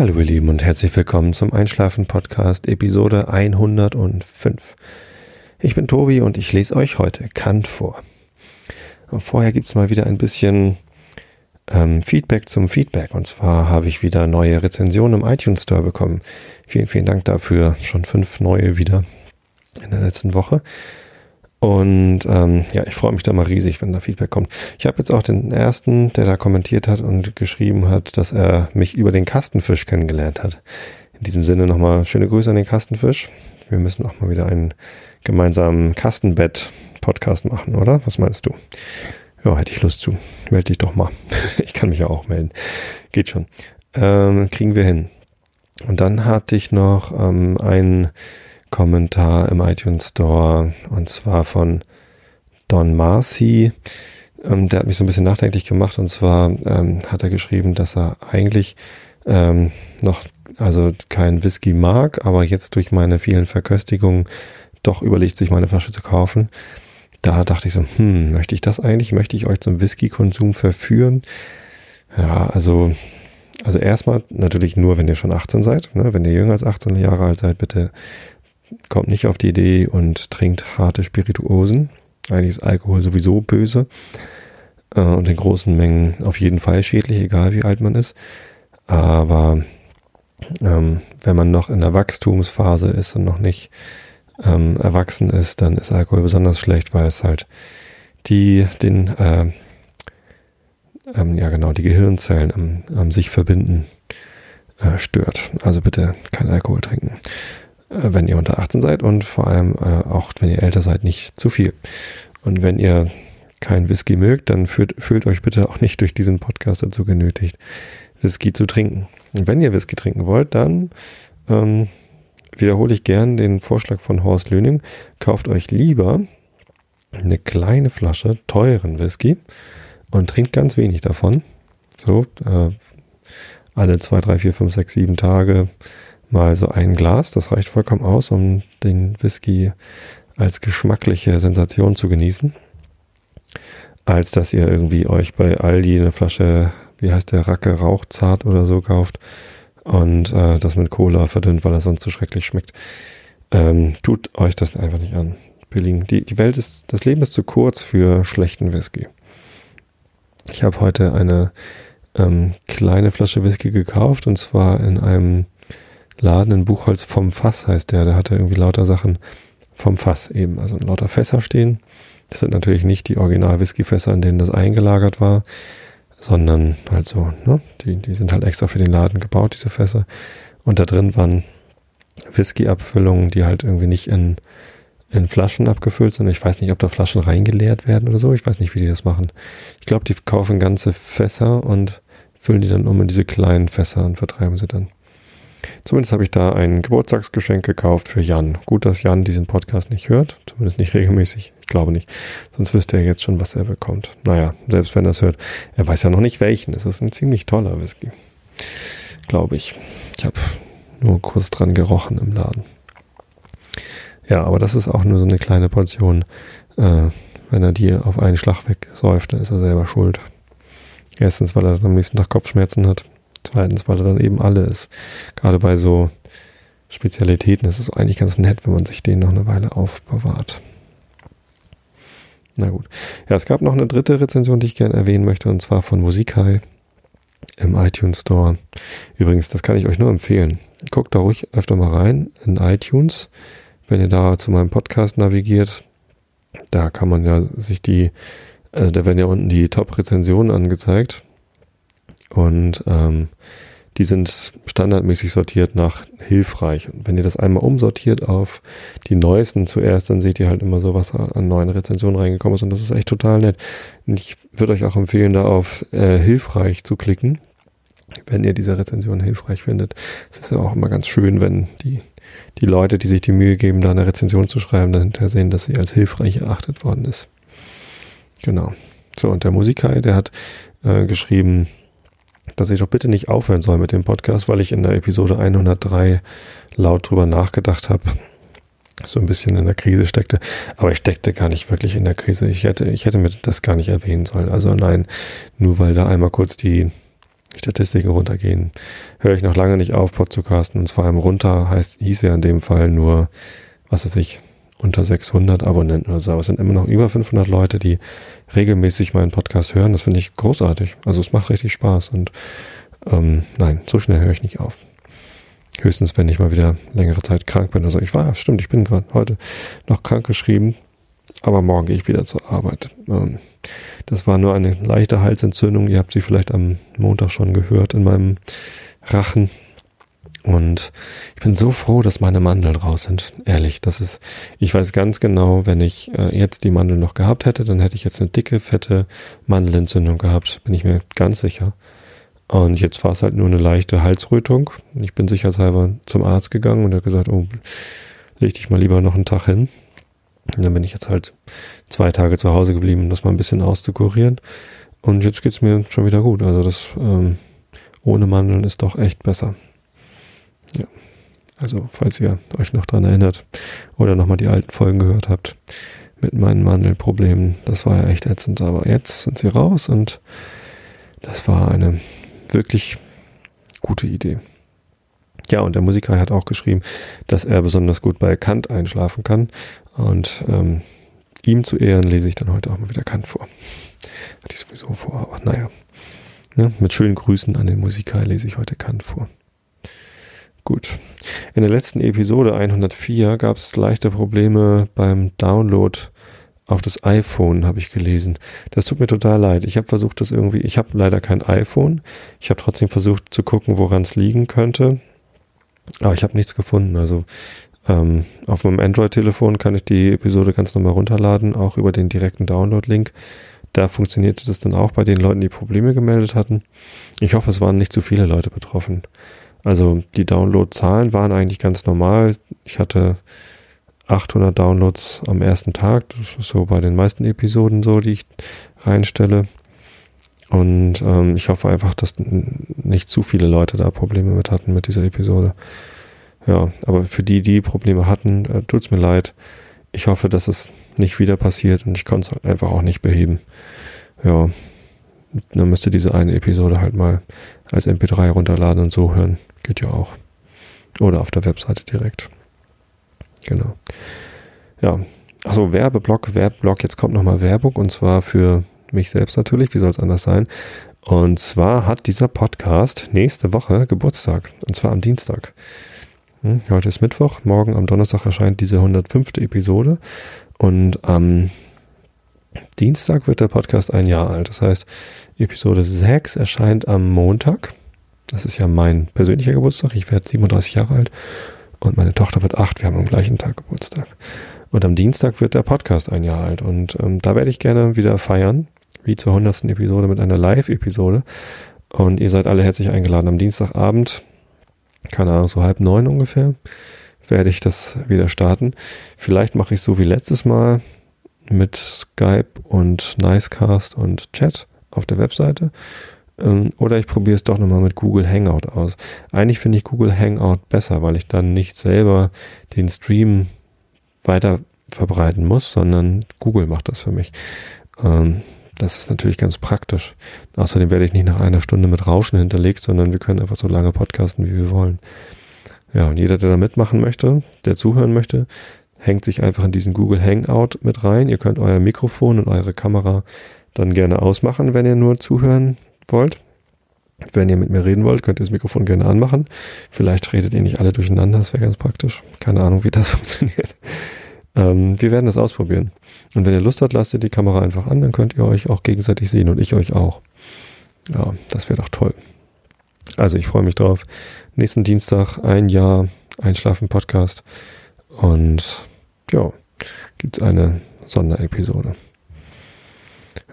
Hallo ihr Lieben und herzlich willkommen zum Einschlafen Podcast Episode 105. Ich bin Tobi und ich lese euch heute Kant vor. Und vorher gibt's mal wieder ein bisschen ähm, Feedback zum Feedback. Und zwar habe ich wieder neue Rezensionen im iTunes Store bekommen. Vielen, vielen Dank dafür. Schon fünf neue wieder in der letzten Woche. Und ähm, ja, ich freue mich da mal riesig, wenn da Feedback kommt. Ich habe jetzt auch den ersten, der da kommentiert hat und geschrieben hat, dass er mich über den Kastenfisch kennengelernt hat. In diesem Sinne nochmal schöne Grüße an den Kastenfisch. Wir müssen auch mal wieder einen gemeinsamen Kastenbett-Podcast machen, oder? Was meinst du? Ja, hätte ich Lust zu. Melde dich doch mal. ich kann mich ja auch melden. Geht schon. Ähm, kriegen wir hin. Und dann hatte ich noch ähm, einen Kommentar im iTunes Store und zwar von Don Marcy. Ähm, der hat mich so ein bisschen nachdenklich gemacht und zwar ähm, hat er geschrieben, dass er eigentlich ähm, noch also kein Whisky mag, aber jetzt durch meine vielen Verköstigungen doch überlegt, sich meine Flasche zu kaufen. Da dachte ich so, hm, möchte ich das eigentlich? Möchte ich euch zum Whisky-Konsum verführen? Ja, also, also erstmal natürlich nur, wenn ihr schon 18 seid. Ne? Wenn ihr jünger als 18 Jahre alt seid, bitte kommt nicht auf die Idee und trinkt harte Spirituosen. Eigentlich ist Alkohol sowieso böse äh, und in großen Mengen auf jeden Fall schädlich, egal wie alt man ist. Aber ähm, wenn man noch in der Wachstumsphase ist und noch nicht ähm, erwachsen ist, dann ist Alkohol besonders schlecht, weil es halt die den äh, ähm, ja genau die Gehirnzellen am, am sich verbinden äh, stört. Also bitte kein Alkohol trinken. Äh, wenn ihr unter 18 seid und vor allem äh, auch, wenn ihr älter seid, nicht zu viel. Und wenn ihr kein Whisky mögt, dann fühlt, fühlt euch bitte auch nicht durch diesen Podcast dazu genötigt, Whisky zu trinken. Und wenn ihr Whisky trinken wollt, dann ähm, wiederhole ich gern den Vorschlag von Horst Löning. Kauft euch lieber eine kleine Flasche teuren Whisky und trinkt ganz wenig davon. So, äh, alle zwei, drei, vier, fünf, sechs, sieben Tage mal so ein Glas. Das reicht vollkommen aus, um den Whisky als geschmackliche Sensation zu genießen. Als dass ihr irgendwie euch bei Aldi eine Flasche, wie heißt der, Racke Rauchzart oder so kauft und äh, das mit Cola verdünnt, weil er sonst so schrecklich schmeckt. Ähm, tut euch das einfach nicht an. Billigen. Die, die Welt ist, das Leben ist zu kurz für schlechten Whisky. Ich habe heute eine ähm, kleine Flasche Whisky gekauft und zwar in einem Laden in Buchholz vom Fass heißt der. Der hatte irgendwie lauter Sachen vom Fass eben, also lauter Fässer stehen. Das sind natürlich nicht die Original-Whisky-Fässer, in denen das eingelagert war, sondern halt so, ne? Die, die sind halt extra für den Laden gebaut, diese Fässer. Und da drin waren Whisky-Abfüllungen, die halt irgendwie nicht in, in Flaschen abgefüllt sind. Ich weiß nicht, ob da Flaschen reingeleert werden oder so. Ich weiß nicht, wie die das machen. Ich glaube, die kaufen ganze Fässer und füllen die dann um in diese kleinen Fässer und vertreiben sie dann. Zumindest habe ich da ein Geburtstagsgeschenk gekauft für Jan. Gut, dass Jan diesen Podcast nicht hört, zumindest nicht regelmäßig. Ich glaube nicht. Sonst wüsste er jetzt schon, was er bekommt. Naja, selbst wenn er es hört, er weiß ja noch nicht welchen. Es ist ein ziemlich toller Whisky. Glaube ich. Ich habe nur kurz dran gerochen im Laden. Ja, aber das ist auch nur so eine kleine Portion. Äh, wenn er die auf einen Schlag wegsäuft, dann ist er selber schuld. Erstens, weil er dann am nächsten Tag Kopfschmerzen hat. Zweitens, weil er dann eben alle ist. Gerade bei so Spezialitäten ist es eigentlich ganz nett, wenn man sich den noch eine Weile aufbewahrt. Na gut. Ja, es gab noch eine dritte Rezension, die ich gerne erwähnen möchte, und zwar von Musikai im iTunes Store. Übrigens, das kann ich euch nur empfehlen. Guckt da ruhig öfter mal rein in iTunes, wenn ihr da zu meinem Podcast navigiert. Da kann man ja sich die, äh, da werden ja unten die Top-Rezensionen angezeigt. Und ähm, die sind standardmäßig sortiert nach hilfreich. Und wenn ihr das einmal umsortiert auf die neuesten zuerst, dann seht ihr halt immer so, was an neuen Rezensionen reingekommen ist. Und das ist echt total nett. Und ich würde euch auch empfehlen, da auf äh, hilfreich zu klicken, wenn ihr diese Rezension hilfreich findet. Es ist ja auch immer ganz schön, wenn die, die Leute, die sich die Mühe geben, da eine Rezension zu schreiben, dann hinterher sehen, dass sie als hilfreich erachtet worden ist. Genau. So, und der Musiker, der hat äh, geschrieben, dass ich doch bitte nicht aufhören soll mit dem Podcast, weil ich in der Episode 103 laut drüber nachgedacht habe, so ein bisschen in der Krise steckte. Aber ich steckte gar nicht wirklich in der Krise. Ich hätte, ich hätte mir das gar nicht erwähnen sollen. Also nein, nur weil da einmal kurz die Statistiken runtergehen, höre ich noch lange nicht auf, Podcasten. Und vor allem runter heißt, hieß ja in dem Fall nur, was weiß ich, unter 600 Abonnenten oder so. Aber es sind immer noch über 500 Leute, die regelmäßig meinen Podcast hören. Das finde ich großartig. Also es macht richtig Spaß. Und ähm, nein, so schnell höre ich nicht auf. Höchstens, wenn ich mal wieder längere Zeit krank bin. Also ich war, stimmt, ich bin gerade heute noch krank geschrieben. Aber morgen gehe ich wieder zur Arbeit. Ähm, das war nur eine leichte Halsentzündung. Ihr habt sie vielleicht am Montag schon gehört in meinem Rachen. Und ich bin so froh, dass meine Mandeln raus sind. Ehrlich, das ist, ich weiß ganz genau, wenn ich äh, jetzt die Mandeln noch gehabt hätte, dann hätte ich jetzt eine dicke, fette Mandelentzündung gehabt. Bin ich mir ganz sicher. Und jetzt war es halt nur eine leichte Halsrötung. Ich bin sicherheitshalber zum Arzt gegangen und er hat gesagt, oh, leg dich mal lieber noch einen Tag hin. Und dann bin ich jetzt halt zwei Tage zu Hause geblieben, um das mal ein bisschen auszukurieren. Und jetzt geht's mir schon wieder gut. Also das ähm, ohne Mandeln ist doch echt besser. Ja. Also, falls ihr euch noch dran erinnert oder nochmal die alten Folgen gehört habt mit meinen Mandelproblemen, das war ja echt ätzend. Aber jetzt sind sie raus und das war eine wirklich gute Idee. Ja, und der Musiker hat auch geschrieben, dass er besonders gut bei Kant einschlafen kann. Und ähm, ihm zu Ehren lese ich dann heute auch mal wieder Kant vor. Hatte ich sowieso vor, aber naja. Ne, mit schönen Grüßen an den Musiker lese ich heute Kant vor. Gut. In der letzten Episode 104 gab es leichte Probleme beim Download auf das iPhone, habe ich gelesen. Das tut mir total leid. Ich habe versucht, das irgendwie, ich habe leider kein iPhone. Ich habe trotzdem versucht zu gucken, woran es liegen könnte. Aber ich habe nichts gefunden. Also ähm, auf meinem Android-Telefon kann ich die Episode ganz normal runterladen, auch über den direkten Download-Link. Da funktionierte das dann auch bei den Leuten, die Probleme gemeldet hatten. Ich hoffe, es waren nicht zu viele Leute betroffen. Also die Download-Zahlen waren eigentlich ganz normal. Ich hatte 800 Downloads am ersten Tag. Das ist so bei den meisten Episoden so, die ich reinstelle. Und ähm, ich hoffe einfach, dass nicht zu viele Leute da Probleme mit hatten mit dieser Episode. Ja, aber für die, die Probleme hatten, äh, tut's mir leid. Ich hoffe, dass es nicht wieder passiert und ich konnte es einfach auch nicht beheben. Ja, dann müsste diese eine Episode halt mal als MP3 runterladen und so hören. Geht ja auch. Oder auf der Webseite direkt. Genau. Ja. Achso, Werbeblock, Werbeblock. Jetzt kommt nochmal Werbung und zwar für mich selbst natürlich. Wie soll es anders sein? Und zwar hat dieser Podcast nächste Woche Geburtstag. Und zwar am Dienstag. Hm, heute ist Mittwoch, morgen am Donnerstag erscheint diese 105. Episode und am Dienstag wird der Podcast ein Jahr alt. Das heißt, Episode 6 erscheint am Montag. Das ist ja mein persönlicher Geburtstag. Ich werde 37 Jahre alt und meine Tochter wird 8. Wir haben am gleichen Tag Geburtstag. Und am Dienstag wird der Podcast ein Jahr alt. Und ähm, da werde ich gerne wieder feiern, wie zur 100. Episode mit einer Live-Episode. Und ihr seid alle herzlich eingeladen am Dienstagabend keine Ahnung, so halb neun ungefähr, werde ich das wieder starten. Vielleicht mache ich so wie letztes Mal mit Skype und Nicecast und Chat auf der Webseite. Ähm, oder ich probiere es doch nochmal mit Google Hangout aus. Eigentlich finde ich Google Hangout besser, weil ich dann nicht selber den Stream weiter verbreiten muss, sondern Google macht das für mich. Ähm, das ist natürlich ganz praktisch. Außerdem werde ich nicht nach einer Stunde mit Rauschen hinterlegt, sondern wir können einfach so lange podcasten, wie wir wollen. Ja, und jeder, der da mitmachen möchte, der zuhören möchte, hängt sich einfach in diesen Google Hangout mit rein. Ihr könnt euer Mikrofon und eure Kamera dann gerne ausmachen, wenn ihr nur zuhören wollt. Wenn ihr mit mir reden wollt, könnt ihr das Mikrofon gerne anmachen. Vielleicht redet ihr nicht alle durcheinander, das wäre ganz praktisch. Keine Ahnung, wie das funktioniert. Ähm, wir werden das ausprobieren. Und wenn ihr Lust habt, lasst ihr die Kamera einfach an, dann könnt ihr euch auch gegenseitig sehen und ich euch auch. Ja, das wäre doch toll. Also ich freue mich drauf. Nächsten Dienstag ein Jahr Einschlafen-Podcast. Und ja, gibt es eine Sonderepisode.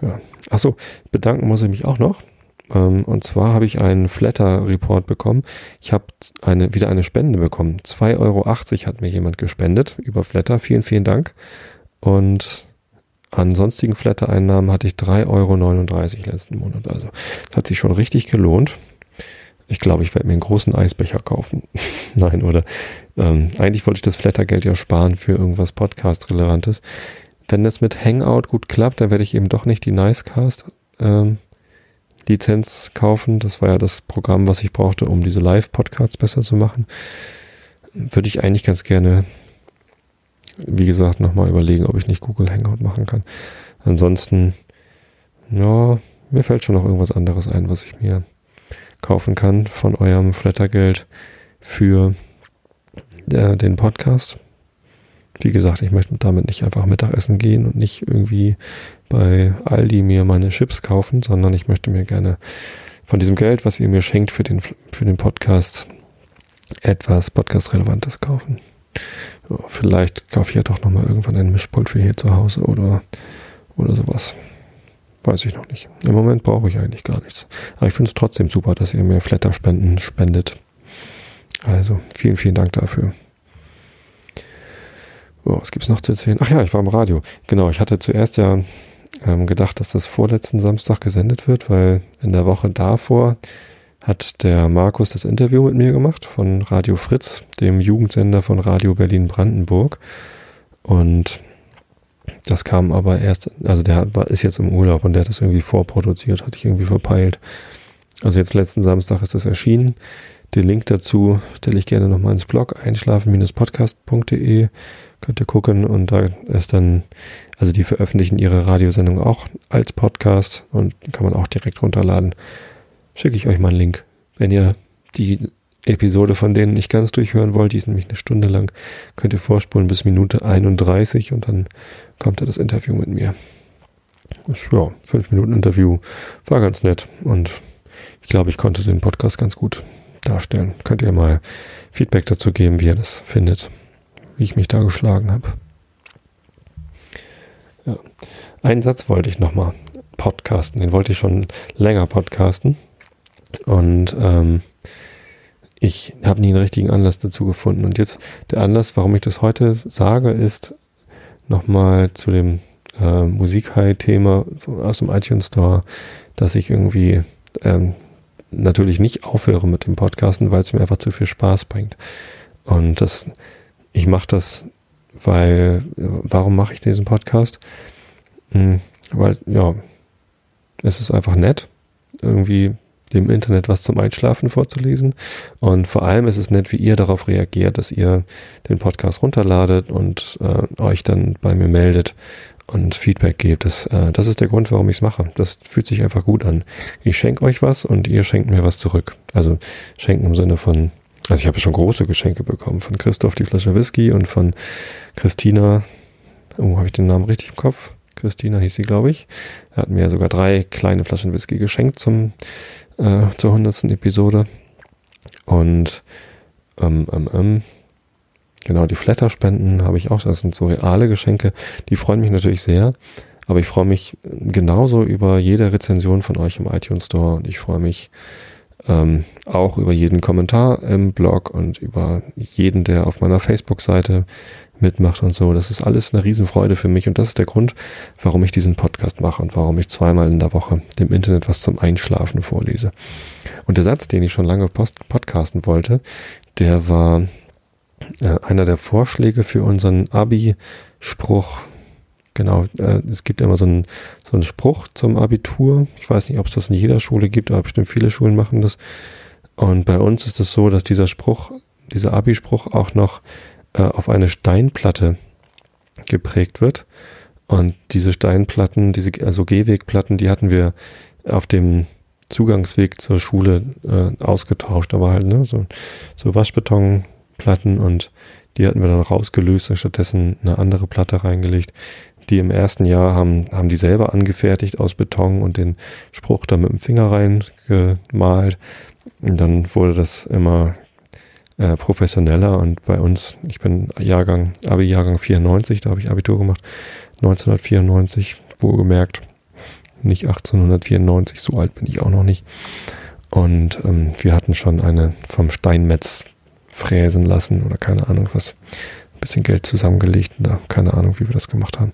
Ja. Achso, bedanken muss ich mich auch noch. Ähm, und zwar habe ich einen Flatter-Report bekommen. Ich habe eine, wieder eine Spende bekommen. 2,80 Euro hat mir jemand gespendet über Flatter. Vielen, vielen Dank. Und an sonstigen Flatter-Einnahmen hatte ich 3,39 Euro letzten Monat. Also das hat sich schon richtig gelohnt. Ich glaube, ich werde mir einen großen Eisbecher kaufen. Nein, oder ähm, eigentlich wollte ich das Flattergeld ja sparen für irgendwas Podcast-Relevantes. Wenn das mit Hangout gut klappt, dann werde ich eben doch nicht die Nicecast ähm, Lizenz kaufen. Das war ja das Programm, was ich brauchte, um diese Live-Podcasts besser zu machen. Würde ich eigentlich ganz gerne, wie gesagt, nochmal überlegen, ob ich nicht Google Hangout machen kann. Ansonsten, ja, mir fällt schon noch irgendwas anderes ein, was ich mir kaufen kann von eurem Flattergeld für äh, den Podcast. Wie gesagt, ich möchte damit nicht einfach Mittagessen gehen und nicht irgendwie bei Aldi mir meine Chips kaufen, sondern ich möchte mir gerne von diesem Geld, was ihr mir schenkt für den, für den Podcast, etwas Podcast-Relevantes kaufen. Vielleicht kaufe ich ja doch nochmal irgendwann ein Mischpult für hier zu Hause oder, oder sowas. Weiß ich noch nicht. Im Moment brauche ich eigentlich gar nichts. Aber ich finde es trotzdem super, dass ihr mir Flatterspenden spendet. Also vielen, vielen Dank dafür. Oh, was es noch zu erzählen? Ach ja, ich war im Radio. Genau, ich hatte zuerst ja ähm, gedacht, dass das vorletzten Samstag gesendet wird, weil in der Woche davor hat der Markus das Interview mit mir gemacht von Radio Fritz, dem Jugendsender von Radio Berlin Brandenburg. Und das kam aber erst, also der ist jetzt im Urlaub und der hat das irgendwie vorproduziert, hatte ich irgendwie verpeilt. Also jetzt letzten Samstag ist das erschienen. Den Link dazu stelle ich gerne nochmal ins Blog einschlafen-podcast.de. Könnt ihr gucken und da ist dann, also die veröffentlichen ihre Radiosendung auch als Podcast und kann man auch direkt runterladen. Schicke ich euch mal einen Link. Wenn ihr die Episode von denen nicht ganz durchhören wollt, die ist nämlich eine Stunde lang, könnt ihr vorspulen bis Minute 31 und dann kommt da das Interview mit mir. Ja, fünf Minuten Interview war ganz nett und ich glaube, ich konnte den Podcast ganz gut darstellen. Könnt ihr mal Feedback dazu geben, wie ihr das findet, wie ich mich da geschlagen habe. Ja. Einen Satz wollte ich nochmal podcasten, den wollte ich schon länger podcasten und ähm, ich habe nie einen richtigen Anlass dazu gefunden. Und jetzt der Anlass, warum ich das heute sage, ist nochmal zu dem äh, Musik-High-Thema aus dem iTunes Store, dass ich irgendwie ähm, natürlich nicht aufhöre mit dem Podcasten, weil es mir einfach zu viel Spaß bringt. Und das, ich mache das, weil, warum mache ich diesen Podcast? Hm, weil, ja, es ist einfach nett, irgendwie dem Internet was zum Einschlafen vorzulesen. Und vor allem ist es nett, wie ihr darauf reagiert, dass ihr den Podcast runterladet und äh, euch dann bei mir meldet und Feedback gebt. Das, äh, das ist der Grund, warum ich es mache. Das fühlt sich einfach gut an. Ich schenke euch was und ihr schenkt mir was zurück. Also schenken im Sinne von, also ich habe schon große Geschenke bekommen von Christoph die Flasche Whisky und von Christina, oh, habe ich den Namen richtig im Kopf? Christina hieß sie, glaube ich. Er hat mir sogar drei kleine Flaschen Whisky geschenkt zum, äh, zur hundertsten Episode. Und ähm, ähm, ähm, Genau, die Flatterspenden habe ich auch. Das sind so reale Geschenke. Die freuen mich natürlich sehr. Aber ich freue mich genauso über jede Rezension von euch im iTunes Store und ich freue mich ähm, auch über jeden Kommentar im Blog und über jeden, der auf meiner Facebook-Seite mitmacht und so. Das ist alles eine Riesenfreude für mich und das ist der Grund, warum ich diesen Podcast mache und warum ich zweimal in der Woche dem Internet was zum Einschlafen vorlese. Und der Satz, den ich schon lange post podcasten wollte, der war, äh, einer der Vorschläge für unseren Abi-Spruch. Genau, äh, es gibt immer so einen, so einen Spruch zum Abitur. Ich weiß nicht, ob es das in jeder Schule gibt, aber bestimmt viele Schulen machen das. Und bei uns ist es so, dass dieser Spruch, dieser Abi-Spruch auch noch äh, auf eine Steinplatte geprägt wird. Und diese Steinplatten, diese also Gehwegplatten, die hatten wir auf dem Zugangsweg zur Schule äh, ausgetauscht. Aber halt ne, so, so Waschbeton Platten und die hatten wir dann rausgelöst und stattdessen eine andere Platte reingelegt. Die im ersten Jahr haben, haben die selber angefertigt aus Beton und den Spruch da mit dem Finger reingemalt. Und dann wurde das immer äh, professioneller und bei uns, ich bin Jahrgang, Abi-Jahrgang 94, da habe ich Abitur gemacht, 1994, wohlgemerkt, nicht 1894, so alt bin ich auch noch nicht. Und ähm, wir hatten schon eine vom Steinmetz fräsen lassen oder keine Ahnung was. Ein bisschen Geld zusammengelegt oder keine Ahnung, wie wir das gemacht haben.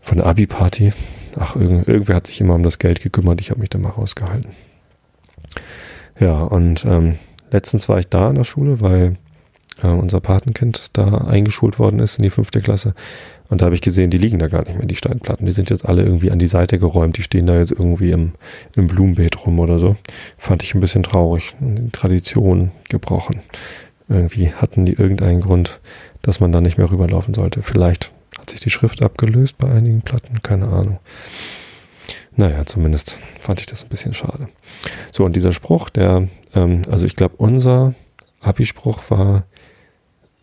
Von der Abi-Party. Ach, irgend, irgendwer hat sich immer um das Geld gekümmert. Ich habe mich da mal rausgehalten. Ja, und ähm, letztens war ich da in der Schule, weil äh, unser Patenkind, da eingeschult worden ist in die fünfte Klasse. Und da habe ich gesehen, die liegen da gar nicht mehr, die Steinplatten. Die sind jetzt alle irgendwie an die Seite geräumt. Die stehen da jetzt irgendwie im, im Blumenbeet rum oder so. Fand ich ein bisschen traurig. Tradition gebrochen. Irgendwie hatten die irgendeinen Grund, dass man da nicht mehr rüberlaufen sollte. Vielleicht hat sich die Schrift abgelöst bei einigen Platten, keine Ahnung. Naja, zumindest fand ich das ein bisschen schade. So, und dieser Spruch, der, ähm, also ich glaube, unser Abi-Spruch war,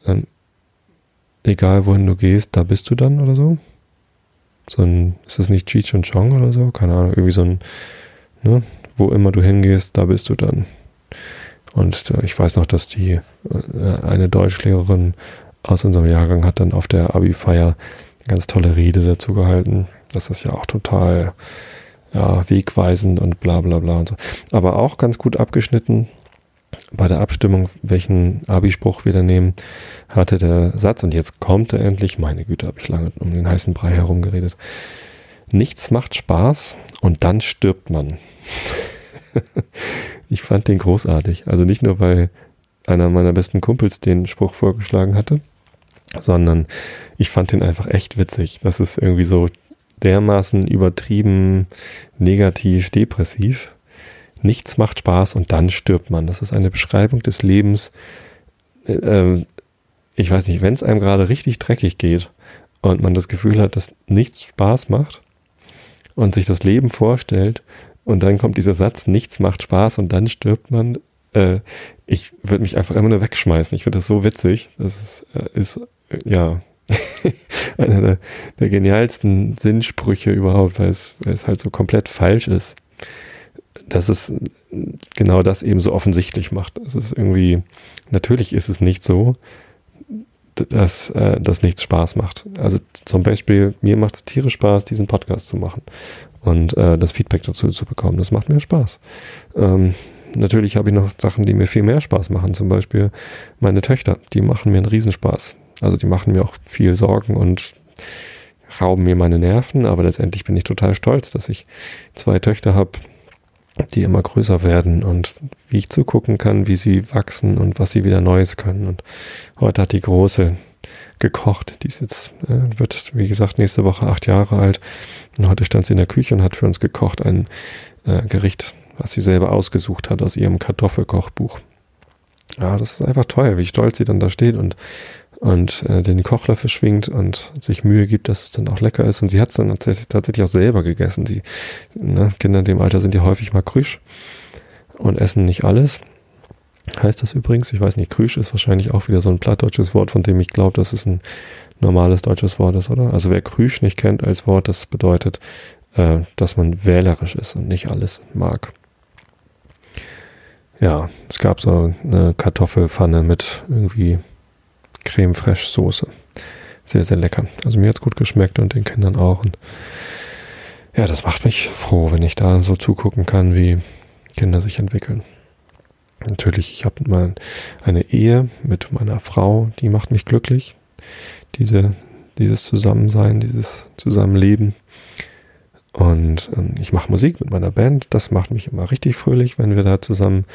ähm, egal wohin du gehst, da bist du dann oder so. So ein, ist das nicht Cheech und Chong oder so? Keine Ahnung, irgendwie so ein, ne, wo immer du hingehst, da bist du dann. Und äh, ich weiß noch, dass die, äh, eine Deutschlehrerin aus unserem Jahrgang hat dann auf der Abi-Feier ganz tolle Rede dazu gehalten. Das ist ja auch total, ja, wegweisend und bla bla bla und so. Aber auch ganz gut abgeschnitten bei der Abstimmung, welchen Abi-Spruch wir da nehmen, hatte der Satz, und jetzt kommt er endlich, meine Güte, habe ich lange um den heißen Brei herumgeredet. Nichts macht Spaß und dann stirbt man. ich fand den großartig. Also nicht nur, weil einer meiner besten Kumpels den Spruch vorgeschlagen hatte, sondern ich fand den einfach echt witzig. Das ist irgendwie so dermaßen übertrieben negativ, depressiv nichts macht Spaß und dann stirbt man. Das ist eine Beschreibung des Lebens. Äh, ähm, ich weiß nicht, wenn es einem gerade richtig dreckig geht und man das Gefühl hat, dass nichts Spaß macht und sich das Leben vorstellt und dann kommt dieser Satz, nichts macht Spaß und dann stirbt man. Äh, ich würde mich einfach immer nur wegschmeißen. Ich finde das so witzig. Das ist, äh, ist ja, einer der, der, genialsten Sinnsprüche überhaupt, weil es, weil es halt so komplett falsch ist dass es genau das eben so offensichtlich macht. Es ist irgendwie, natürlich ist es nicht so, dass äh, das nichts Spaß macht. Also zum Beispiel, mir macht es tierisch Spaß, diesen Podcast zu machen und äh, das Feedback dazu zu bekommen. Das macht mir Spaß. Ähm, natürlich habe ich noch Sachen, die mir viel mehr Spaß machen. Zum Beispiel meine Töchter, die machen mir einen Riesenspaß. Also die machen mir auch viel Sorgen und rauben mir meine Nerven, aber letztendlich bin ich total stolz, dass ich zwei Töchter habe, die immer größer werden und wie ich zugucken kann, wie sie wachsen und was sie wieder Neues können. Und heute hat die Große gekocht. Die ist jetzt, äh, wird, wie gesagt, nächste Woche acht Jahre alt. Und heute stand sie in der Küche und hat für uns gekocht ein äh, Gericht, was sie selber ausgesucht hat aus ihrem Kartoffelkochbuch. Ja, das ist einfach toll, wie stolz sie dann da steht und und äh, den Kochlöffel schwingt und sich Mühe gibt, dass es dann auch lecker ist. Und sie hat es dann tatsächlich auch selber gegessen. Sie, ne, Kinder in dem Alter sind ja häufig mal krüsch und essen nicht alles. Heißt das übrigens, ich weiß nicht, krüsch ist wahrscheinlich auch wieder so ein plattdeutsches Wort, von dem ich glaube, dass es ein normales deutsches Wort ist, oder? Also wer krüsch nicht kennt als Wort, das bedeutet, äh, dass man wählerisch ist und nicht alles mag. Ja, es gab so eine Kartoffelpfanne mit irgendwie Creme Fraiche Soße. Sehr, sehr lecker. Also mir hat es gut geschmeckt und den Kindern auch. Und ja, das macht mich froh, wenn ich da so zugucken kann, wie Kinder sich entwickeln. Natürlich, ich habe mal eine Ehe mit meiner Frau, die macht mich glücklich. Diese, dieses Zusammensein, dieses Zusammenleben. Und ähm, ich mache Musik mit meiner Band. Das macht mich immer richtig fröhlich, wenn wir da zusammen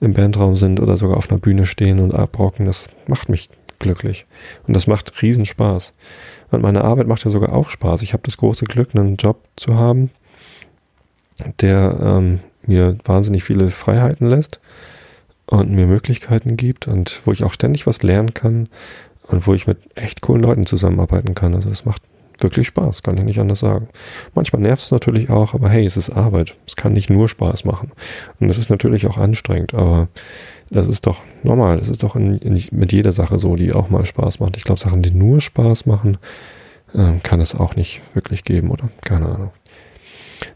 im Bandraum sind oder sogar auf einer Bühne stehen und abrocken. Das macht mich glücklich. Und das macht riesen Spaß. Und meine Arbeit macht ja sogar auch Spaß. Ich habe das große Glück, einen Job zu haben, der ähm, mir wahnsinnig viele Freiheiten lässt und mir Möglichkeiten gibt und wo ich auch ständig was lernen kann und wo ich mit echt coolen Leuten zusammenarbeiten kann. Also es macht wirklich Spaß, kann ich nicht anders sagen. Manchmal nervt es natürlich auch, aber hey, es ist Arbeit. Es kann nicht nur Spaß machen. Und es ist natürlich auch anstrengend, aber das ist doch normal. Das ist doch in, in, mit jeder Sache so, die auch mal Spaß macht. Ich glaube, Sachen, die nur Spaß machen, äh, kann es auch nicht wirklich geben, oder? Keine Ahnung.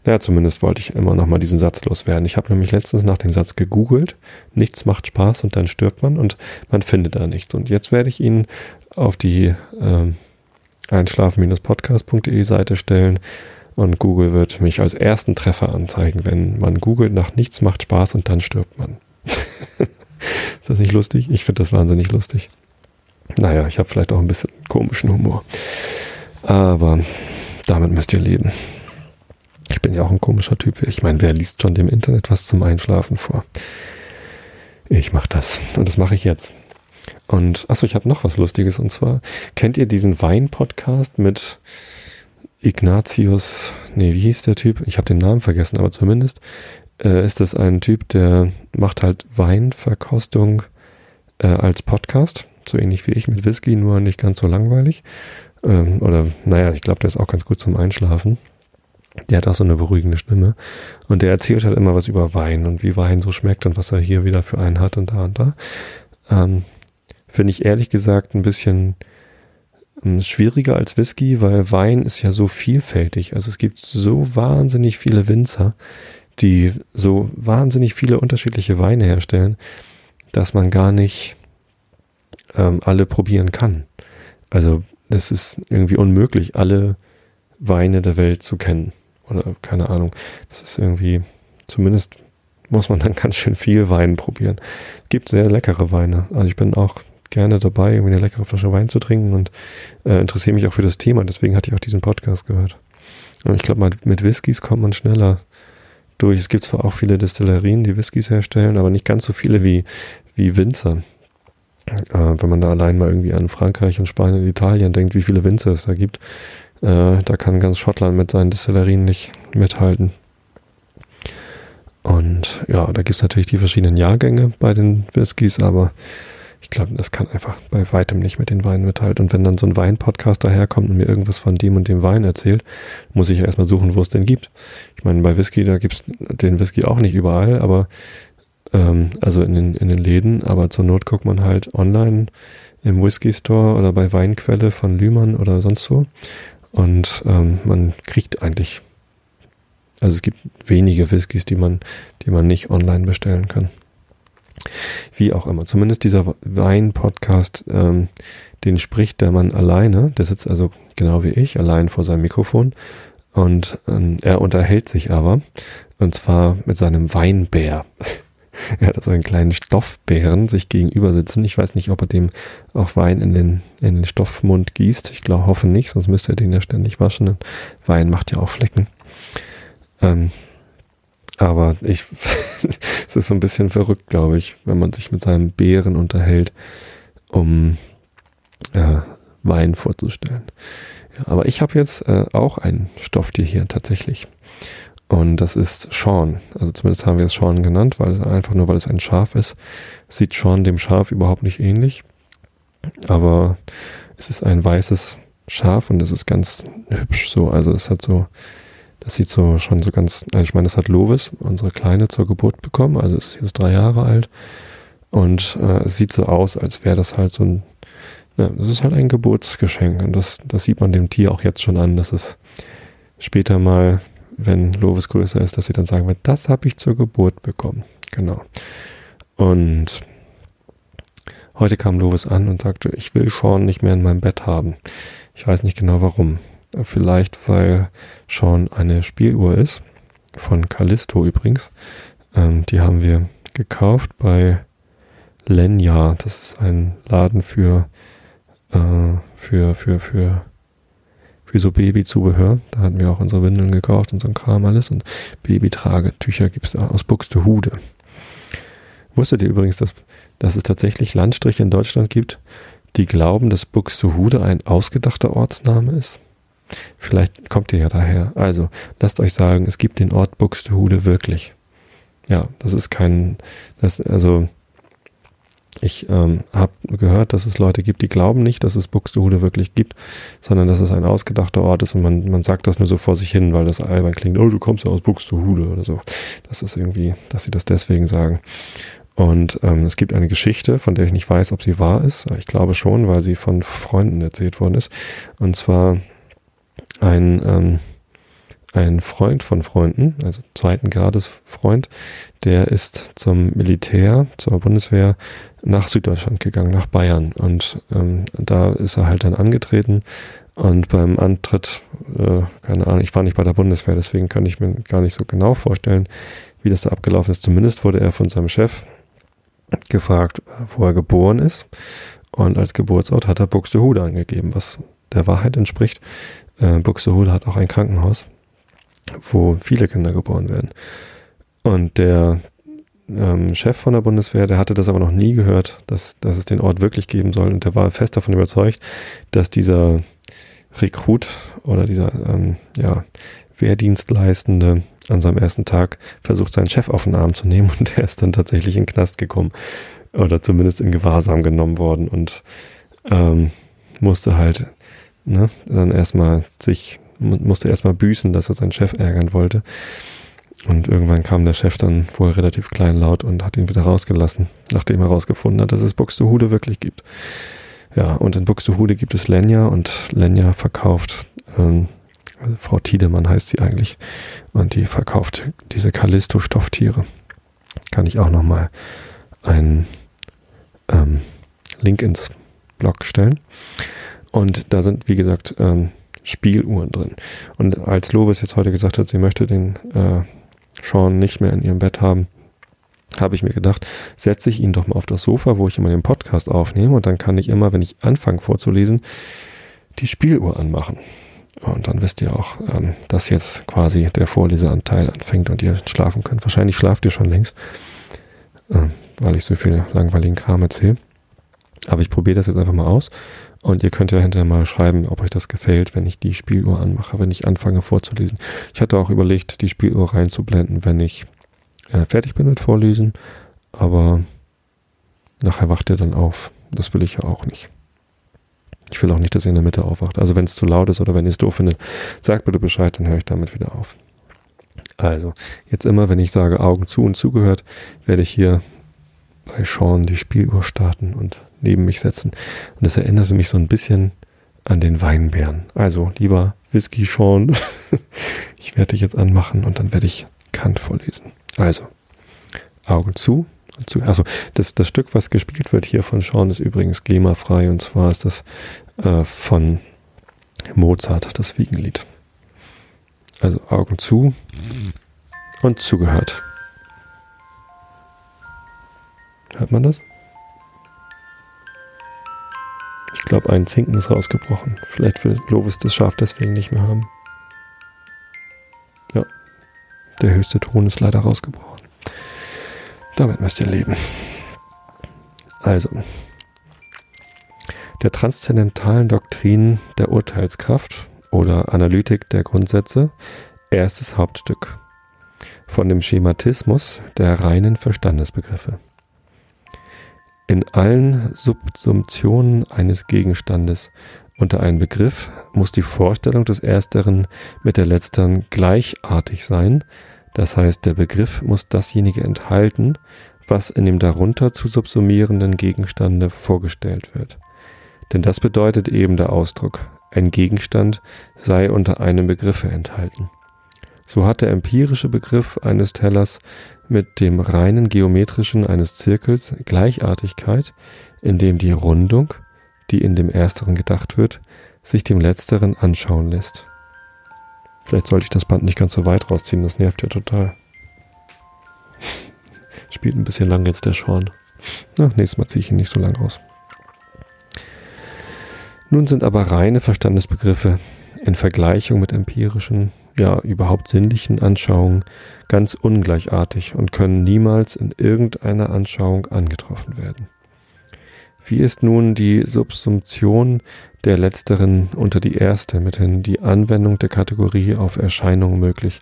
Naja, zumindest wollte ich immer noch mal diesen Satz loswerden. Ich habe nämlich letztens nach dem Satz gegoogelt. Nichts macht Spaß und dann stirbt man und man findet da nichts. Und jetzt werde ich ihn auf die äh, einschlafen-podcast.de Seite stellen und Google wird mich als ersten Treffer anzeigen, wenn man googelt nach nichts macht Spaß und dann stirbt man. Ist das nicht lustig? Ich finde das wahnsinnig lustig. Naja, ich habe vielleicht auch ein bisschen komischen Humor. Aber damit müsst ihr leben. Ich bin ja auch ein komischer Typ. Ich meine, wer liest schon dem Internet was zum Einschlafen vor? Ich mache das. Und das mache ich jetzt. Und achso, ich habe noch was Lustiges. Und zwar, kennt ihr diesen Wein-Podcast mit Ignatius, nee, wie hieß der Typ? Ich habe den Namen vergessen, aber zumindest äh, ist das ein Typ, der macht halt Weinverkostung äh, als Podcast. So ähnlich wie ich mit Whisky, nur nicht ganz so langweilig. Ähm, oder, naja, ich glaube, der ist auch ganz gut zum Einschlafen. Der hat auch so eine beruhigende Stimme. Und der erzählt halt immer was über Wein und wie Wein so schmeckt und was er hier wieder für einen hat und da und da. Ähm, Finde ich ehrlich gesagt ein bisschen ähm, schwieriger als Whisky, weil Wein ist ja so vielfältig. Also es gibt so wahnsinnig viele Winzer, die so wahnsinnig viele unterschiedliche Weine herstellen, dass man gar nicht ähm, alle probieren kann. Also es ist irgendwie unmöglich, alle Weine der Welt zu kennen. Oder keine Ahnung. Das ist irgendwie, zumindest muss man dann ganz schön viel Wein probieren. Es gibt sehr leckere Weine. Also ich bin auch gerne dabei, irgendwie eine leckere Flasche Wein zu trinken und äh, interessiere mich auch für das Thema. Deswegen hatte ich auch diesen Podcast gehört. Und ich glaube, mit Whiskys kommt man schneller durch. Es gibt zwar auch viele Destillerien, die Whiskys herstellen, aber nicht ganz so viele wie, wie Winzer. Äh, wenn man da allein mal irgendwie an Frankreich und Spanien und Italien denkt, wie viele Winzer es da gibt, äh, da kann ganz Schottland mit seinen Destillerien nicht mithalten. Und ja, da gibt es natürlich die verschiedenen Jahrgänge bei den Whiskys, aber ich glaube, das kann einfach bei weitem nicht mit den Weinen mithalten. Und wenn dann so ein Wein-Podcast daherkommt und mir irgendwas von dem und dem Wein erzählt, muss ich ja erstmal suchen, wo es den gibt. Ich meine, bei Whisky, da gibt es den Whisky auch nicht überall, aber ähm, also in den, in den Läden, aber zur Not guckt man halt online im Whisky Store oder bei Weinquelle von Lühmann oder sonst wo. Und ähm, man kriegt eigentlich, also es gibt wenige Whiskys, die man, die man nicht online bestellen kann. Wie auch immer. Zumindest dieser Wein-Podcast, ähm, den spricht der Mann alleine. Der sitzt also genau wie ich, allein vor seinem Mikrofon. Und ähm, er unterhält sich aber, und zwar mit seinem Weinbär. er hat also einen kleinen Stoffbären sich gegenüber sitzen. Ich weiß nicht, ob er dem auch Wein in den, in den Stoffmund gießt. Ich glaube, hoffe nicht, sonst müsste er den ja ständig waschen. Wein macht ja auch Flecken. Ähm, aber ich, es ist so ein bisschen verrückt, glaube ich, wenn man sich mit seinem Bären unterhält, um äh, Wein vorzustellen. Ja, aber ich habe jetzt äh, auch ein Stofftier hier tatsächlich. Und das ist Sean. Also zumindest haben wir es Sean genannt, weil es einfach nur, weil es ein Schaf ist, sieht Sean dem Schaf überhaupt nicht ähnlich. Aber es ist ein weißes Schaf und es ist ganz hübsch so. Also es hat so das sieht so schon so ganz, also ich meine, das hat Lovis, unsere Kleine, zur Geburt bekommen. Also ist jetzt drei Jahre alt. Und äh, es sieht so aus, als wäre das halt so ein, ja, das ist halt ein Geburtsgeschenk. Und das, das sieht man dem Tier auch jetzt schon an, dass es später mal, wenn Lovis größer ist, dass sie dann sagen wird, das habe ich zur Geburt bekommen. Genau. Und heute kam Lovis an und sagte, ich will Sean nicht mehr in meinem Bett haben. Ich weiß nicht genau warum. Vielleicht, weil schon eine Spieluhr ist. Von Callisto übrigens. Ähm, die haben wir gekauft bei Lenya. Das ist ein Laden für, äh, für, für, für, für so Babyzubehör. Da hatten wir auch unsere Windeln gekauft, unseren Kram alles. Und Babytragetücher gibt es aus Buxtehude. Wusstet ihr übrigens, dass, dass es tatsächlich Landstriche in Deutschland gibt, die glauben, dass Buxtehude ein ausgedachter Ortsname ist? Vielleicht kommt ihr ja daher. Also, lasst euch sagen, es gibt den Ort Buxtehude wirklich. Ja, das ist kein, das, also, ich ähm, habe gehört, dass es Leute gibt, die glauben nicht, dass es Buxtehude wirklich gibt, sondern dass es ein ausgedachter Ort ist und man, man sagt das nur so vor sich hin, weil das albern klingt, oh, du kommst ja aus Buxtehude oder so. Das ist irgendwie, dass sie das deswegen sagen. Und ähm, es gibt eine Geschichte, von der ich nicht weiß, ob sie wahr ist. Ich glaube schon, weil sie von Freunden erzählt worden ist. Und zwar ein, ähm, ein Freund von Freunden, also zweiten Grades Freund, der ist zum Militär, zur Bundeswehr nach Süddeutschland gegangen, nach Bayern. Und ähm, da ist er halt dann angetreten. Und beim Antritt, äh, keine Ahnung, ich war nicht bei der Bundeswehr, deswegen kann ich mir gar nicht so genau vorstellen, wie das da abgelaufen ist. Zumindest wurde er von seinem Chef gefragt, wo er geboren ist. Und als Geburtsort hat er Buxtehude angegeben, was der Wahrheit entspricht. Äh, Buxtehude hat auch ein Krankenhaus, wo viele Kinder geboren werden. Und der ähm, Chef von der Bundeswehr, der hatte das aber noch nie gehört, dass, dass es den Ort wirklich geben soll. Und der war fest davon überzeugt, dass dieser Rekrut oder dieser ähm, ja, Wehrdienstleistende an seinem ersten Tag versucht, seinen Chef auf den Arm zu nehmen und der ist dann tatsächlich in den Knast gekommen oder zumindest in Gewahrsam genommen worden und ähm, musste halt ne, dann erstmal sich, musste erstmal büßen, dass er seinen Chef ärgern wollte. Und irgendwann kam der Chef dann wohl relativ kleinlaut und hat ihn wieder rausgelassen, nachdem er herausgefunden hat, dass es Buxtehude wirklich gibt. Ja, und in Buxtehude gibt es Lenja und Lenja verkauft, ähm, also Frau Tiedemann heißt sie eigentlich, und die verkauft diese Callisto-Stofftiere. Kann ich auch nochmal einen ähm, Link ins Blog stellen. Und da sind, wie gesagt, ähm, Spieluhren drin. Und als Lobes jetzt heute gesagt hat, sie möchte den äh, Sean nicht mehr in ihrem Bett haben, habe ich mir gedacht, setze ich ihn doch mal auf das Sofa, wo ich immer den Podcast aufnehme und dann kann ich immer, wenn ich anfange vorzulesen, die Spieluhr anmachen. Und dann wisst ihr auch, ähm, dass jetzt quasi der Vorleseanteil anfängt und ihr schlafen könnt. Wahrscheinlich schlaft ihr schon längst, ähm, weil ich so viel langweiligen Kram erzähle. Aber ich probiere das jetzt einfach mal aus. Und ihr könnt ja hinterher mal schreiben, ob euch das gefällt, wenn ich die Spieluhr anmache, wenn ich anfange vorzulesen. Ich hatte auch überlegt, die Spieluhr reinzublenden, wenn ich äh, fertig bin mit Vorlesen. Aber nachher wacht ihr dann auf. Das will ich ja auch nicht. Ich will auch nicht, dass ihr in der Mitte aufwacht. Also wenn es zu laut ist oder wenn ihr es doof findet, sagt bitte Bescheid, dann höre ich damit wieder auf. Also, jetzt immer, wenn ich sage Augen zu und zugehört, werde ich hier bei Sean die Spieluhr starten und neben mich setzen. Und es erinnerte mich so ein bisschen an den Weinbären. Also, lieber Whisky Sean, ich werde dich jetzt anmachen und dann werde ich Kant vorlesen. Also, Augen zu zu. Also, das, das Stück, was gespielt wird hier von Sean, ist übrigens GEMA-frei und zwar ist das äh, von Mozart, das Wiegenlied. Also, Augen zu und zugehört. Hört man das? Ich glaube, ein Zinken ist rausgebrochen. Vielleicht will Lovis das Schaf deswegen nicht mehr haben. Ja, der höchste Ton ist leider rausgebrochen. Damit müsst ihr leben. Also, der transzendentalen Doktrin der Urteilskraft oder Analytik der Grundsätze, erstes Hauptstück. Von dem Schematismus der reinen Verstandesbegriffe. In allen Subsumptionen eines Gegenstandes unter einen Begriff muss die Vorstellung des Ersteren mit der Letzteren gleichartig sein, das heißt, der Begriff muss dasjenige enthalten, was in dem darunter zu subsumierenden Gegenstande vorgestellt wird. Denn das bedeutet eben der Ausdruck, ein Gegenstand sei unter einem Begriffe enthalten. So hat der empirische Begriff eines Tellers mit dem reinen geometrischen eines Zirkels Gleichartigkeit, indem die Rundung, die in dem ersteren gedacht wird, sich dem letzteren anschauen lässt. Vielleicht sollte ich das Band nicht ganz so weit rausziehen, das nervt ja total. Spielt ein bisschen lang jetzt der Schorn. Na, nächstes Mal ziehe ich ihn nicht so lang raus. Nun sind aber reine Verstandesbegriffe in Vergleichung mit empirischen ja überhaupt sinnlichen Anschauungen ganz ungleichartig und können niemals in irgendeiner Anschauung angetroffen werden. Wie ist nun die Subsumption der letzteren unter die erste, mithin die Anwendung der Kategorie auf Erscheinungen möglich,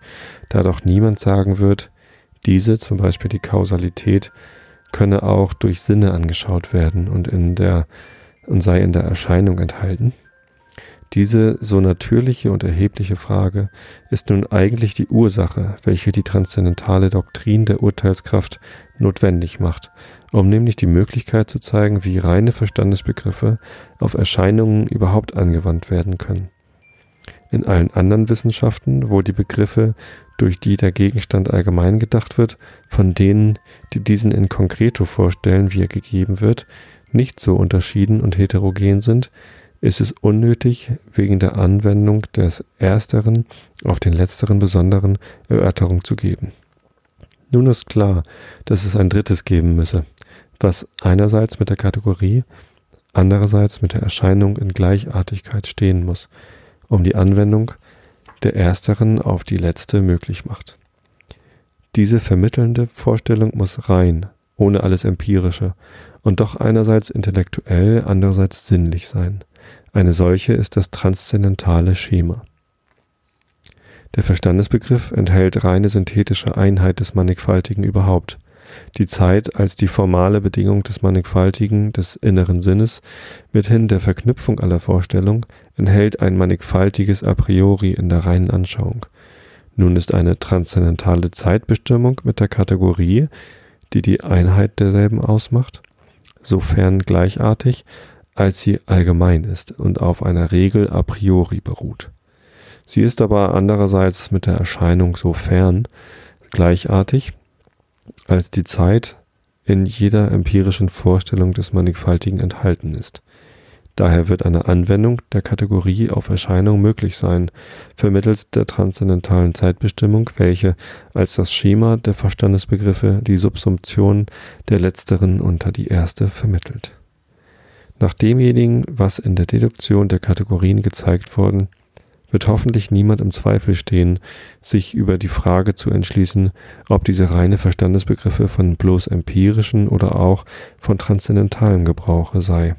da doch niemand sagen wird, diese, zum Beispiel die Kausalität, könne auch durch Sinne angeschaut werden und in der und sei in der Erscheinung enthalten? Diese so natürliche und erhebliche Frage ist nun eigentlich die Ursache, welche die transzendentale Doktrin der Urteilskraft notwendig macht, um nämlich die Möglichkeit zu zeigen, wie reine Verstandesbegriffe auf Erscheinungen überhaupt angewandt werden können. In allen anderen Wissenschaften, wo die Begriffe, durch die der Gegenstand allgemein gedacht wird, von denen, die diesen in concreto vorstellen, wie er gegeben wird, nicht so unterschieden und heterogen sind, ist es unnötig, wegen der Anwendung des Ersteren auf den Letzteren besonderen Erörterung zu geben. Nun ist klar, dass es ein drittes geben müsse, was einerseits mit der Kategorie, andererseits mit der Erscheinung in Gleichartigkeit stehen muss, um die Anwendung der Ersteren auf die Letzte möglich macht. Diese vermittelnde Vorstellung muss rein, ohne alles Empirische, und doch einerseits intellektuell, andererseits sinnlich sein. Eine solche ist das transzendentale Schema. Der Verstandesbegriff enthält reine synthetische Einheit des Mannigfaltigen überhaupt. Die Zeit als die formale Bedingung des Mannigfaltigen, des inneren Sinnes, mithin der Verknüpfung aller Vorstellung, enthält ein mannigfaltiges A priori in der reinen Anschauung. Nun ist eine transzendentale Zeitbestimmung mit der Kategorie, die die Einheit derselben ausmacht, sofern gleichartig, als sie allgemein ist und auf einer Regel a priori beruht. Sie ist aber andererseits mit der Erscheinung so fern gleichartig, als die Zeit in jeder empirischen Vorstellung des Mannigfaltigen enthalten ist. Daher wird eine Anwendung der Kategorie auf Erscheinung möglich sein, vermittels der transzendentalen Zeitbestimmung, welche als das Schema der Verstandesbegriffe die Subsumption der letzteren unter die erste vermittelt. Nach demjenigen, was in der Deduktion der Kategorien gezeigt worden, wird hoffentlich niemand im Zweifel stehen, sich über die Frage zu entschließen, ob diese reine Verstandesbegriffe von bloß empirischen oder auch von transzendentalem Gebrauche sei.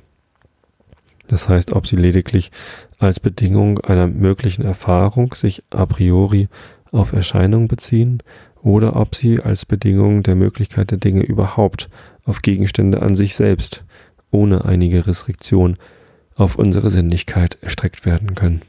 Das heißt, ob sie lediglich als Bedingung einer möglichen Erfahrung sich a priori auf Erscheinung beziehen oder ob sie als Bedingung der Möglichkeit der Dinge überhaupt auf Gegenstände an sich selbst ohne einige Restriktion auf unsere Sinnlichkeit erstreckt werden können.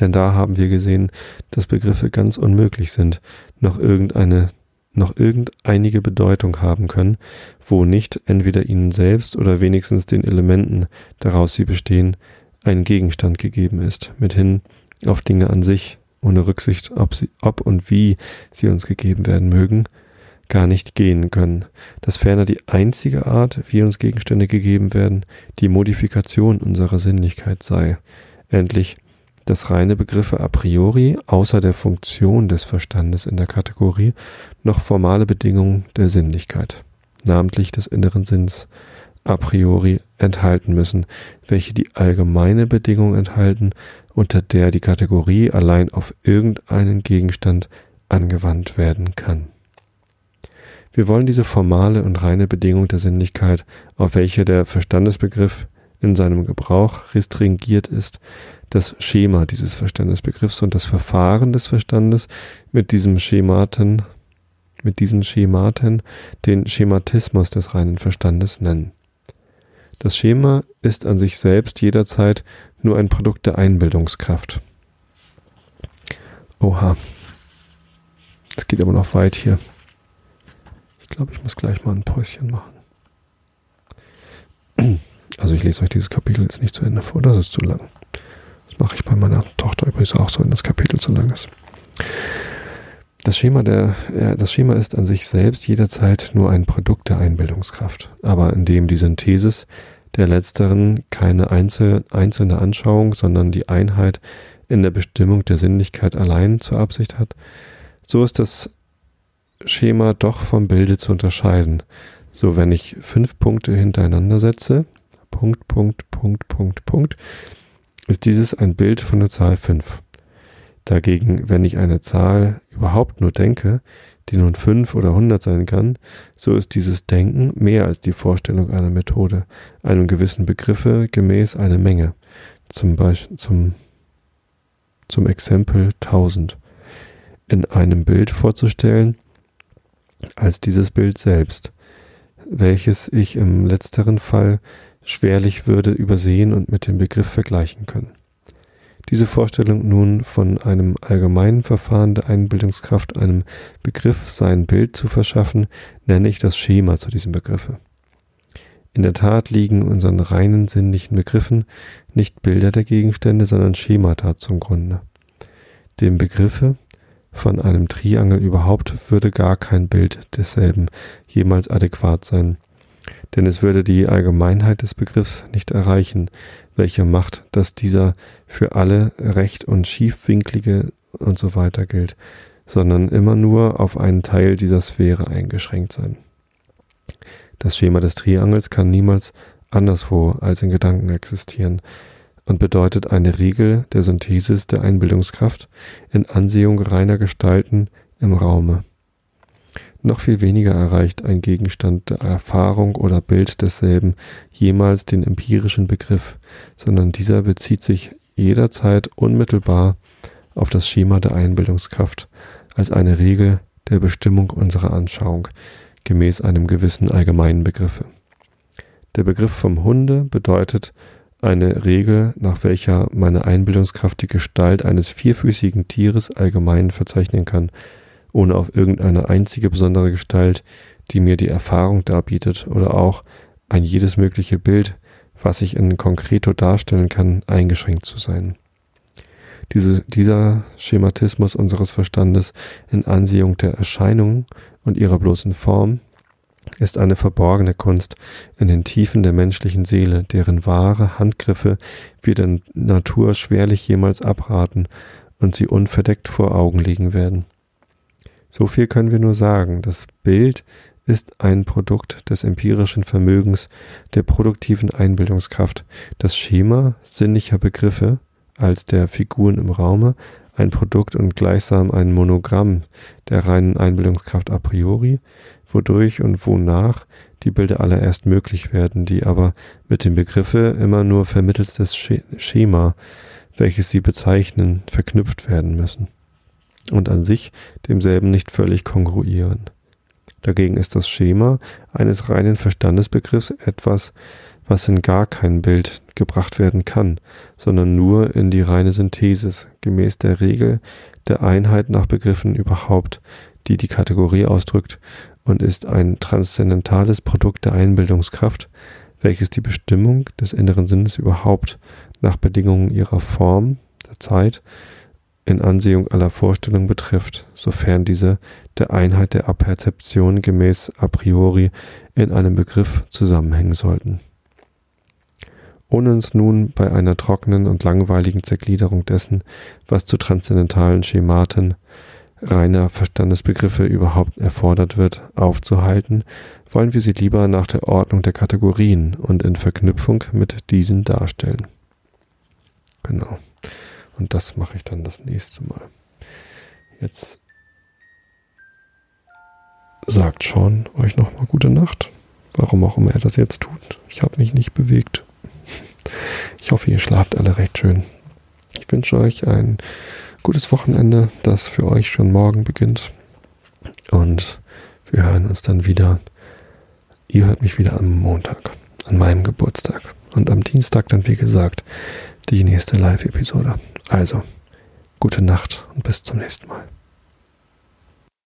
Denn da haben wir gesehen, dass Begriffe ganz unmöglich sind, noch irgendeine, noch irgendeinige Bedeutung haben können, wo nicht entweder ihnen selbst oder wenigstens den Elementen, daraus sie bestehen, ein Gegenstand gegeben ist, mithin auf Dinge an sich, ohne Rücksicht, ob, sie, ob und wie sie uns gegeben werden mögen, gar nicht gehen können, dass ferner die einzige Art, wie uns Gegenstände gegeben werden, die Modifikation unserer Sinnlichkeit sei. Endlich dass reine Begriffe a priori außer der Funktion des Verstandes in der Kategorie noch formale Bedingungen der Sinnlichkeit, namentlich des inneren Sinns, a priori enthalten müssen, welche die allgemeine Bedingung enthalten, unter der die Kategorie allein auf irgendeinen Gegenstand angewandt werden kann. Wir wollen diese formale und reine Bedingung der Sinnlichkeit, auf welche der Verstandesbegriff in seinem Gebrauch restringiert ist, das Schema dieses Verstandesbegriffs und das Verfahren des Verstandes mit diesem Schematen, mit diesen Schematen den Schematismus des reinen Verstandes nennen. Das Schema ist an sich selbst jederzeit nur ein Produkt der Einbildungskraft. Oha. Es geht aber noch weit hier. Ich glaube, ich muss gleich mal ein Päuschen machen. Also ich lese euch dieses Kapitel jetzt nicht zu Ende vor, das ist zu lang. Das mache ich bei meiner Tochter übrigens auch so, wenn das Kapitel zu lang ist. Das Schema, der, äh, das Schema ist an sich selbst jederzeit nur ein Produkt der Einbildungskraft, aber indem die Synthesis der letzteren keine einzel, einzelne Anschauung, sondern die Einheit in der Bestimmung der Sinnlichkeit allein zur Absicht hat, so ist das Schema doch vom Bilde zu unterscheiden. So, wenn ich fünf Punkte hintereinander setze, Punkt, Punkt, Punkt, Punkt, Punkt, ist dieses ein Bild von der Zahl 5. Dagegen, wenn ich eine Zahl überhaupt nur denke, die nun 5 oder 100 sein kann, so ist dieses Denken mehr als die Vorstellung einer Methode, einem gewissen Begriffe gemäß eine Menge, zum Beispiel zum, zum Exempel 1000, in einem Bild vorzustellen, als dieses Bild selbst, welches ich im letzteren Fall schwerlich würde übersehen und mit dem Begriff vergleichen können. Diese Vorstellung nun von einem allgemeinen Verfahren der Einbildungskraft einem Begriff sein Bild zu verschaffen, nenne ich das Schema zu diesem Begriffe. In der Tat liegen unseren reinen sinnlichen Begriffen nicht Bilder der Gegenstände, sondern Schemata zum Grunde. Dem Begriffe von einem Triangel überhaupt würde gar kein Bild desselben jemals adäquat sein, denn es würde die Allgemeinheit des Begriffs nicht erreichen, welche macht, dass dieser für alle recht und schiefwinklige und so weiter gilt, sondern immer nur auf einen Teil dieser Sphäre eingeschränkt sein. Das Schema des Triangels kann niemals anderswo als in Gedanken existieren und bedeutet eine Regel der Synthesis der Einbildungskraft in Ansehung reiner Gestalten im Raume. Noch viel weniger erreicht ein Gegenstand der Erfahrung oder Bild desselben jemals den empirischen Begriff, sondern dieser bezieht sich jederzeit unmittelbar auf das Schema der Einbildungskraft als eine Regel der Bestimmung unserer Anschauung gemäß einem gewissen allgemeinen Begriffe. Der Begriff vom Hunde bedeutet eine Regel, nach welcher meine Einbildungskraft die Gestalt eines vierfüßigen Tieres allgemein verzeichnen kann, ohne auf irgendeine einzige besondere Gestalt, die mir die Erfahrung darbietet, oder auch ein jedes mögliche Bild, was ich in Konkreto darstellen kann, eingeschränkt zu sein. Diese, dieser Schematismus unseres Verstandes in Ansehung der Erscheinungen und ihrer bloßen Form ist eine verborgene Kunst in den Tiefen der menschlichen Seele, deren wahre Handgriffe wir der Natur schwerlich jemals abraten und sie unverdeckt vor Augen liegen werden. So viel können wir nur sagen. Das Bild ist ein Produkt des empirischen Vermögens, der produktiven Einbildungskraft. Das Schema sinnlicher Begriffe als der Figuren im Raume ein Produkt und gleichsam ein Monogramm der reinen Einbildungskraft a priori, wodurch und wonach die Bilder allererst möglich werden, die aber mit dem Begriffe immer nur vermittels des Schema, welches sie bezeichnen, verknüpft werden müssen und an sich demselben nicht völlig kongruieren. Dagegen ist das Schema eines reinen Verstandesbegriffs etwas, was in gar kein Bild gebracht werden kann, sondern nur in die reine Synthesis, gemäß der Regel der Einheit nach Begriffen überhaupt, die die Kategorie ausdrückt, und ist ein transzendentales Produkt der Einbildungskraft, welches die Bestimmung des inneren Sinnes überhaupt nach Bedingungen ihrer Form, der Zeit, in Ansehung aller Vorstellungen betrifft, sofern diese der Einheit der Aperzeption gemäß a priori in einem Begriff zusammenhängen sollten. Ohne uns nun bei einer trockenen und langweiligen Zergliederung dessen, was zu transzendentalen Schematen reiner Verstandesbegriffe überhaupt erfordert wird, aufzuhalten, wollen wir sie lieber nach der Ordnung der Kategorien und in Verknüpfung mit diesen darstellen. Genau. Und das mache ich dann das nächste Mal. Jetzt sagt Sean euch nochmal gute Nacht. Warum auch immer er das jetzt tut. Ich habe mich nicht bewegt. Ich hoffe, ihr schlaft alle recht schön. Ich wünsche euch ein gutes Wochenende, das für euch schon morgen beginnt. Und wir hören uns dann wieder. Ihr hört mich wieder am Montag, an meinem Geburtstag. Und am Dienstag dann, wie gesagt, die nächste Live-Episode. Also, gute Nacht und bis zum nächsten Mal.